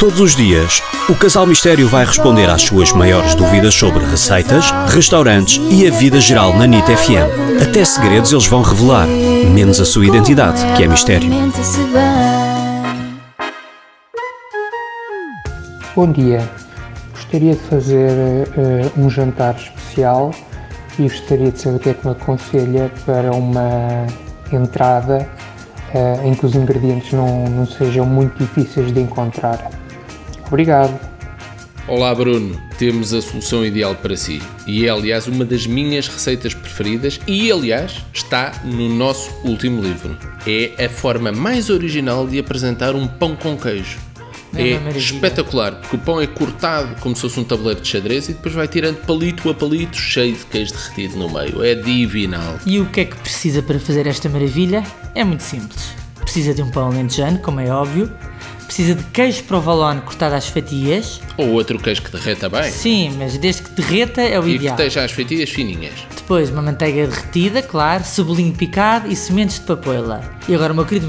Todos os dias, o Casal Mistério vai responder às suas maiores dúvidas sobre receitas, restaurantes e a vida geral na NIT FM. Até segredos eles vão revelar, menos a sua identidade, que é mistério. Bom dia. Gostaria de fazer eh, um jantar especial e gostaria de saber o que é que me aconselha para uma entrada eh, em que os ingredientes não, não sejam muito difíceis de encontrar. Obrigado. Olá Bruno, temos a solução ideal para si e é aliás uma das minhas receitas preferidas e aliás está no nosso último livro. É a forma mais original de apresentar um pão com queijo. É É, espetacular, porque o pão é cortado como se fosse um tabuleiro de xadrez e depois vai tirando palito a palito cheio de queijo derretido no meio. É divinal. E o que é que precisa para fazer esta maravilha? É muito simples. Precisa de um pão lentejano, como é óbvio. Precisa de queijo provolone cortado às fatias. Ou outro queijo que derreta bem Sim, mas desde que derreta é o e que ideal. esteja às fatias fininhas. Depois uma manteiga derretida, claro, cebolinho picado e sementes de papoila. E agora, meu querido marido,